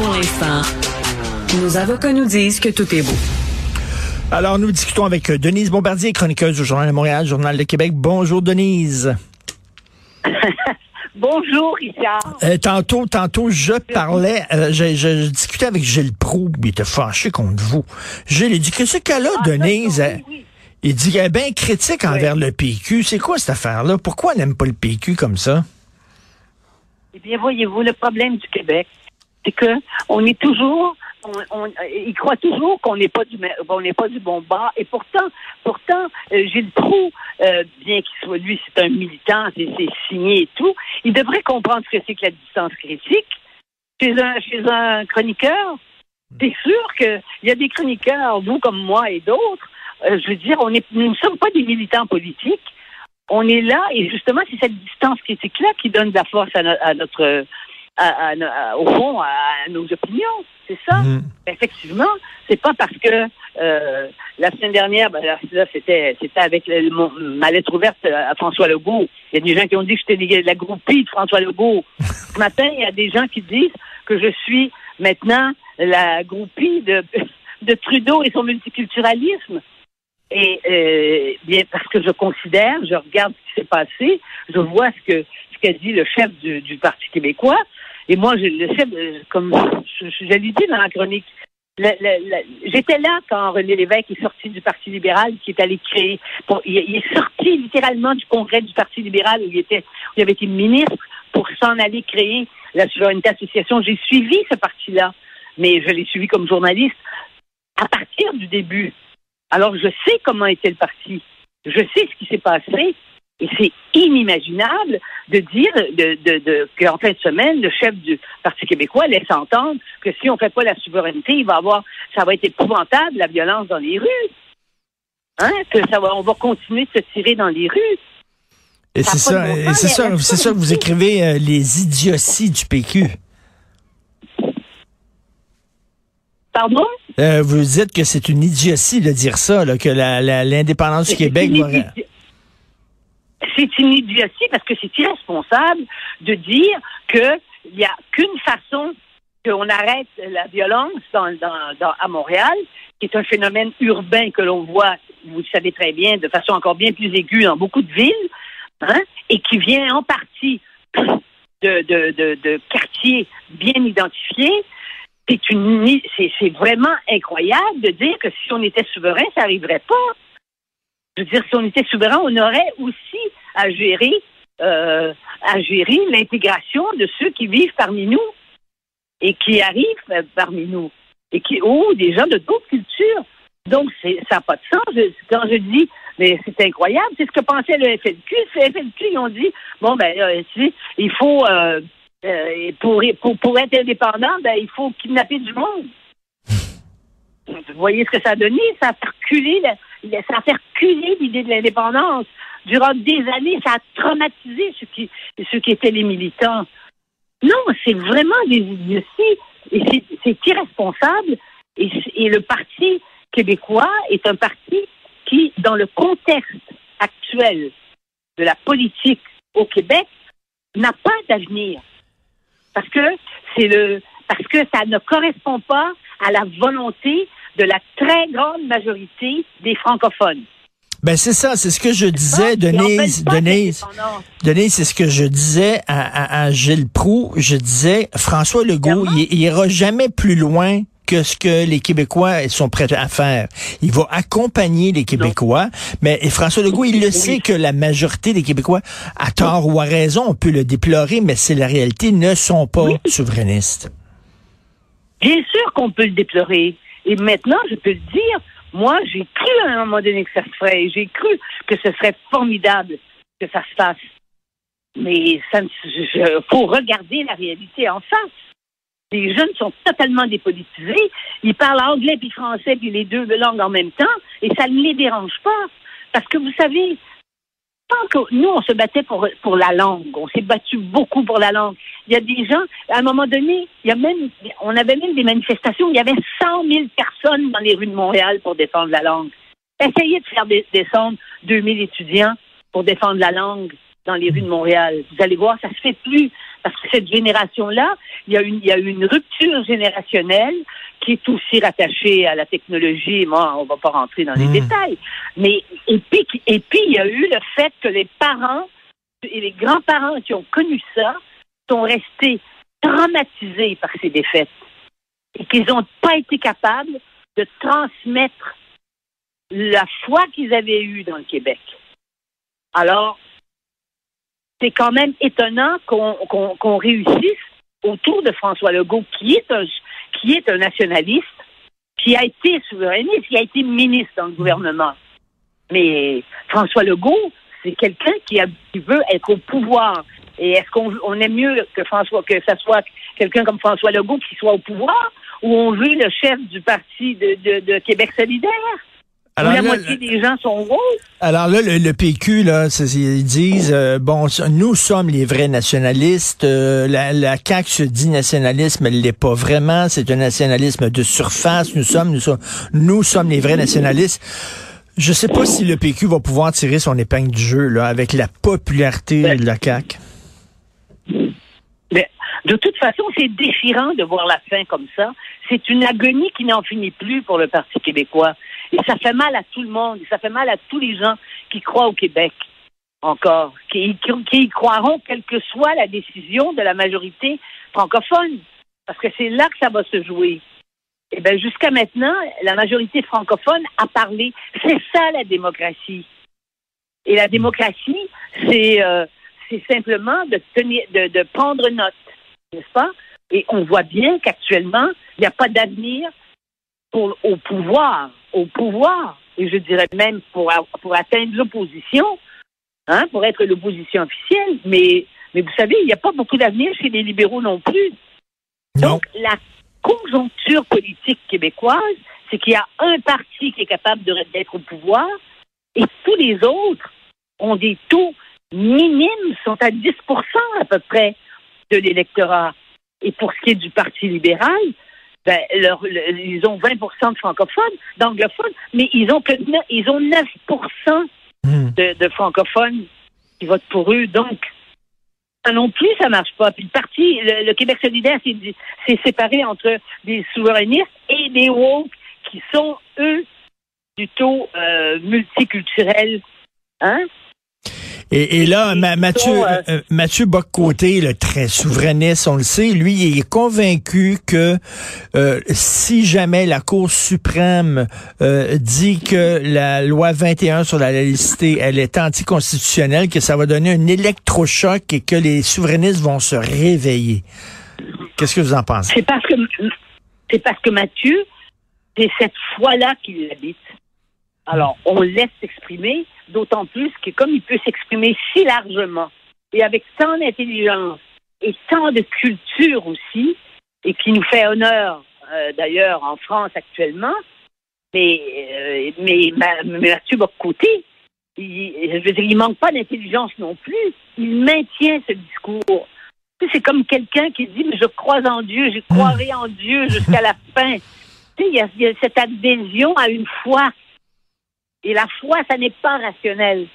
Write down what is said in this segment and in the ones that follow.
Pour l'instant, nos avocats nous disent que tout est beau. Alors, nous discutons avec Denise Bombardier, chroniqueuse du Journal de Montréal, Journal de Québec. Bonjour, Denise. Bonjour, Richard. Euh, tantôt, tantôt, je parlais, euh, je, je, je discutais avec Gilles Proux, il était fâché contre vous. Gilles, il dit, qu'est-ce qu'elle a, Ah, Denise? oui, oui. Il dit qu'elle est bien critique envers le PQ. C'est quoi cette affaire-là? Pourquoi elle n'aime pas le PQ comme ça? Eh bien, voyez-vous, le problème du Québec, c'est que on est toujours, toujours qu'on n'est pas du, on n'est pas du bon bas. Et pourtant, pourtant, euh, Gilles Proux, euh, bien qu'il soit lui, c'est un militant, c'est signé et tout, il devrait comprendre ce que c'est que la distance critique. Chez un, chroniqueur, c'est sûr qu'il y a des chroniqueurs, vous comme moi et d'autres. euh, je veux dire, on est, nous ne sommes pas des militants politiques. on est là et justement c'est cette distance critique là qui donne de la force à notre à- à- au fond à, nos opinions c'est ça? Mhm. effectivement c'est pas parce que euh, la semaine dernière ben, là, c'était c'était avec le- mon- ma lettre ouverte à François Legault. Il y a des gens qui ont dit que j'étais la groupie de François Legault. Ce matin il y a des gens qui disent que je suis maintenant la groupie de de Trudeau et son multiculturalisme. Et euh, bien parce que je considère, je regarde ce qui s'est passé, je vois ce que ce qu'a dit le chef du, du Parti québécois, et moi, je, le chef, euh, comme je, l'ai dit dans la chronique, j'étais là quand René Lévesque est sorti du Parti libéral, qui est allé créer, il est sorti littéralement du congrès du Parti libéral où il était, où il avait été ministre pour s'en aller créer la Souveraineté Association. J'ai suivi ce parti-là, mais je l'ai suivi comme journaliste à partir du début. Alors, je sais comment était le parti. Je sais ce qui s'est passé. Et c'est inimaginable de dire de, de, de, qu'en fin de semaine, le chef du Parti québécois laisse entendre que si on ne fait pas la souveraineté, il va avoir, ça va être épouvantable, la violence dans les rues. Hein? Que ça va, on va continuer de se tirer dans les rues. Et c'est ça, bon et c'est ça, c'est ça que vous écrivez euh, les idioties du PQ. Pardon? Euh, vous dites que c'est une idiotie de dire ça, là, que la- la- l'indépendance du Québec C'est une idiotie parce que c'est irresponsable de dire qu'il n'y a qu'une façon qu'on arrête la violence dans, à Montréal, qui est un phénomène urbain que l'on voit, vous le savez très bien, de façon encore bien plus aiguë dans beaucoup de villes, hein, et qui vient en partie de, quartiers bien identifiés. C'est une, c'est vraiment incroyable de dire que si on était souverain, ça n'arriverait pas. Je veux dire, si on était souverain, on aurait aussi à gérer, euh, à gérer l'intégration de ceux qui vivent parmi nous et qui arrivent euh, parmi nous et qui, ou des gens de d'autres cultures. Donc, ça n'a pas de sens. Quand je dis, mais c'est incroyable, c'est ce que pensait le FLQ. Le FLQ, ils ont dit, bon, ben, euh, il faut, euh, pour, pour, pour être indépendant, ben, il faut kidnapper du monde. Vous voyez ce que ça a donné? Ça a la- la- ça a fait reculer l'idée de l'indépendance. Durant des années, ça a traumatisé ceux qui, ceux qui étaient les militants. Non, c'est vraiment des idioties. Et c'est- irresponsable. Et, et le Parti québécois est un parti qui, dans le contexte actuel de la politique au Québec, n'a pas d'avenir. Parce que c'est le parce que ça ne correspond pas à la volonté de la très grande majorité des francophones. Ben c'est ça, c'est ce que je disais, Denise. Denise. Denise, c'est ce que je disais à, à, à Gilles Proux. Je disais, François Legault, il, il ira jamais plus loin que ce que les Québécois sont prêts à faire. Il va accompagner les Québécois, mais et François Legault, il le sait que la majorité des Québécois, à tort ou à raison, on peut le déplorer, mais c'est la réalité, ne sont pas Oui. souverainistes. Bien sûr qu'on peut le déplorer. Et maintenant, je peux le dire, moi, j'ai cru à un moment donné que ça se ferait. J'ai cru que ce serait formidable que ça se fasse. Mais ça, je- faut regarder la réalité en face. Les jeunes sont totalement dépolitisés. Ils parlent anglais puis français puis les deux langues en même temps et ça ne les dérange pas. Parce que vous savez, que nous, on se battait pour, pour la langue. On s'est battu beaucoup pour la langue. Il y a des gens, à un moment donné, il y a même, on avait même des manifestations, il y avait 100 000 personnes dans les rues de Montréal pour défendre la langue. Essayez de faire des- descendre 2000 étudiants pour défendre la langue dans les rues de Montréal. Vous allez voir, ça se fait plus. Parce que cette génération-là, il y a une, il y a une rupture générationnelle qui est aussi rattachée à la technologie. Moi, on va pas rentrer dans les Mm. détails. Mais, et puis, et puis, il y a eu le fait que les parents et les grands-parents qui ont connu ça sont restés traumatisés par ces défaites et qu'ils n'ont pas été capables de transmettre la foi qu'ils avaient eue dans le Québec. Alors, c'est quand même étonnant qu'on réussisse autour de François Legault, qui est un qui est un nationaliste, qui a été souverainiste, qui a été ministre dans le gouvernement. Mais François Legault, c'est quelqu'un qui, veut être au pouvoir. Et est-ce qu'on on aime mieux que François que ça soit quelqu'un comme François Legault qui soit au pouvoir, ou on veut le chef du parti de Québec solidaire? Où la là, moitié des gens sont roses? Alors là, le, le PQ, là, ils disent, euh, bon, nous sommes les vrais nationalistes. euh, la, la CAQ se dit nationalisme, elle l'est pas vraiment. C'est un nationalisme de surface. Nous sommes, nous sommes, nous sommes les vrais nationalistes. Je sais pas si le PQ va pouvoir tirer son épingle du jeu là avec la popularité Ben, de la CAQ. Mais de toute façon, c'est déchirant de voir la fin comme ça. C'est une agonie qui n'en finit plus pour le Parti québécois. Et ça fait mal à tout le monde. Ça fait mal à tous les gens qui croient au Québec encore, qui, y croiront quelle que soit la décision de la majorité francophone. Parce que c'est là que ça va se jouer. Et bien, jusqu'à maintenant, la majorité francophone a parlé. C'est ça la démocratie. Et la démocratie, c'est euh, simplement de tenir, de, de prendre note, n'est-ce pas? Et on voit bien qu'actuellement, il n'y a pas d'avenir au pouvoir, au pouvoir, et je dirais même pour pour atteindre l'opposition, hein, pour être l'opposition officielle. Mais mais vous savez, il n'y a pas beaucoup d'avenir chez les libéraux non plus. Non. Donc, la conjoncture politique québécoise, c'est qu'il y a un parti qui est capable d'être au pouvoir et tous les autres ont des taux minimes, sont à 10% à peu près de l'électorat. Et pour ce qui est du Parti libéral, ben, leur- le- ils ont 20% de francophones, d'anglophones, mais ils ont que ils ont 9 Hmm. de, de francophones qui votent pour eux. Donc, ça non plus, ça marche pas. Puis le parti, le, le Québec solidaire, c'est séparé entre des souverainistes et des woke qui sont, eux, plutôt euh, multiculturels. Hein? Et, et là, Ma- Mathieu, sont, euh, euh, Mathieu Boccoté, le très souverainiste, on le sait, lui, il est convaincu que euh, si jamais la Cour suprême euh, dit que la loi 21 sur la laïcité, elle est anticonstitutionnelle, que ça va donner un électrochoc et que les souverainistes vont se réveiller. Qu'est-ce que vous en pensez? C'est parce que c'est parce que Mathieu, c'est cette foi-là qu'il habite. Alors, on laisse s'exprimer, d'autant plus que comme il peut s'exprimer si largement et avec tant d'intelligence et tant de culture aussi, et qui nous fait honneur euh, d'ailleurs en France actuellement, mais, euh, mais, Ma- mais Mathieu Bocoté, il, je veux dire, il manque pas d'intelligence non plus. Il maintient ce discours. C'est comme quelqu'un qui dit, mais je crois en Dieu, je croirai en Dieu jusqu'à la fin. Il y, a, il y a cette adhésion à une foi. Et la foi, ça n'est pas rationnel.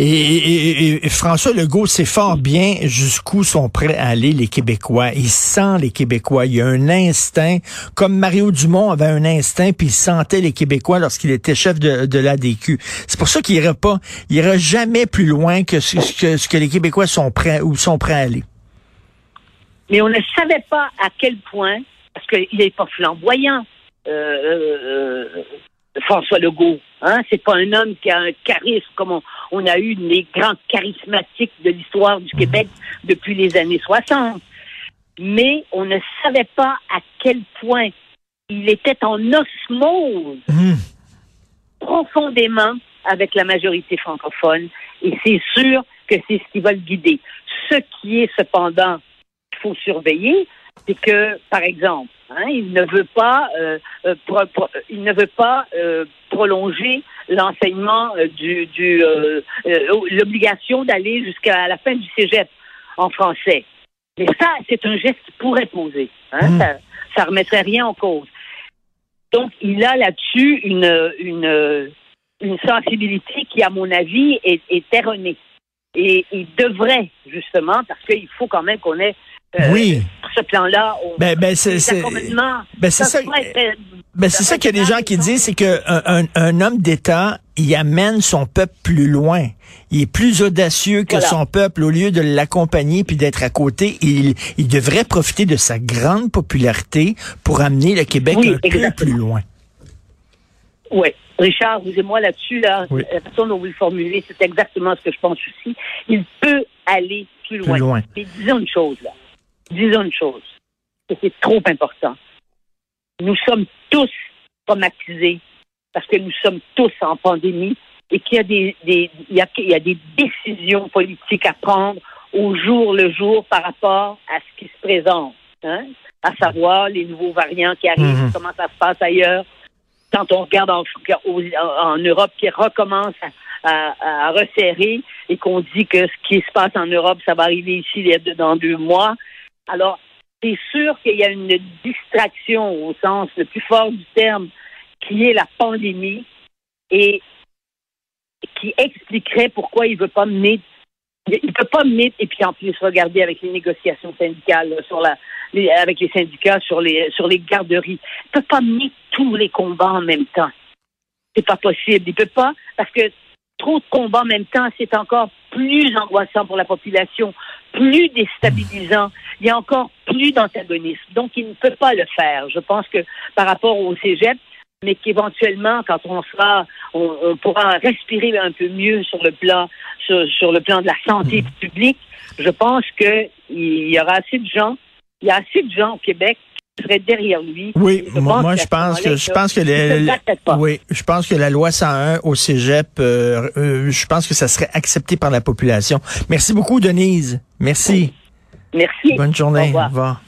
Et, et- et François Legault sait fort bien jusqu'où sont prêts à aller les Québécois. Il sent les Québécois. Il y a un instinct, comme Mario Dumont avait un instinct, puis il sentait les Québécois lorsqu'il était chef de, de l'ADQ. C'est pour ça qu'il ira pas, il ira jamais plus loin que ce, que ce que les Québécois sont prêts ou sont prêts à aller. Mais on ne savait pas à quel point, parce qu'il n'est pas flamboyant, François Legault. Hein? C'est pas un homme qui a un charisme comme on, on a eu les grands charismatiques de l'histoire du Québec depuis les années 60. Mais on ne savait pas à quel point il était en osmose Hum. profondément avec la majorité francophone et c'est sûr que c'est ce qui va le guider. Ce qui est cependant qu'il faut surveiller, c'est que, par exemple, hein, il ne veut pas, euh, euh, pro- pro- il ne veut pas euh, prolonger l'enseignement euh, du, du euh, euh, l'obligation d'aller jusqu'à la fin du cégep en français. Mais ça, c'est un geste qui pourrait poser. Hein, Mm. Ça, ça remettrait rien en cause. Donc, il a là-dessus une, une, une sensibilité qui, à mon avis, est, est erronée. Et il devrait, justement, parce qu'il faut quand même qu'on ait euh, Oui. Ce plan-là, Ben, ben, c'est, ben, c'est ça. être- Ben, c'est ça qu'il y a des gens qui disent, c'est que un, homme d'État, il amène son peuple plus loin. Il est plus audacieux que Voilà. son peuple. Au lieu de l'accompagner puis d'être à côté, il, il devrait profiter de sa grande popularité pour amener le Québec Oui, un peu plus loin. Oui. Richard, vous et moi là-dessus, là, Oui. la façon dont vous le formulez, c'est exactement ce que je pense aussi. Il peut aller plus loin. Plus loin. Mais disons une chose, là. Disons une chose. Et c'est trop important. Nous sommes tous traumatisés parce que nous sommes tous en pandémie et qu'il y a des, des- il y a, il y a des décisions politiques à prendre au jour le jour par rapport à ce qui se présente. Hein? À savoir les nouveaux variants qui arrivent, Mhm. comment ça se passe ailleurs. Quand on regarde en, Europe qui recommence à, à- à resserrer et qu'on dit que ce qui se passe en Europe, ça va arriver ici dans deux mois. Alors, c'est sûr qu'il y a une distraction au sens le plus fort du terme, qui est la pandémie et qui expliquerait pourquoi il veut pas mener il peut pas mener et puis en plus regarder avec les négociations syndicales sur la avec les syndicats sur les sur les garderies. Il peut pas mener tous les combats en même temps. C'est pas possible. Il peut pas parce que trop de combats en même temps, c'est encore plus angoissant pour la population, plus déstabilisant. Il y a encore plus d'antagonisme. Donc, il ne peut pas le faire. Je pense que par rapport au cégep, mais qu'éventuellement, quand on sera, on, on pourra respirer un peu mieux sur le plan, sur, sur le plan de la santé publique. Je pense que il y aura assez de gens, il y a assez de gens au Québec qui seraient derrière lui. Oui, Je moi, moi, je pense que je pense que oui, je pense que la loi 101 au Cégep, euh, euh, je pense que ça serait accepté par la population. Merci beaucoup, Denise. Merci. Merci. Bonne journée. Au revoir. Au revoir.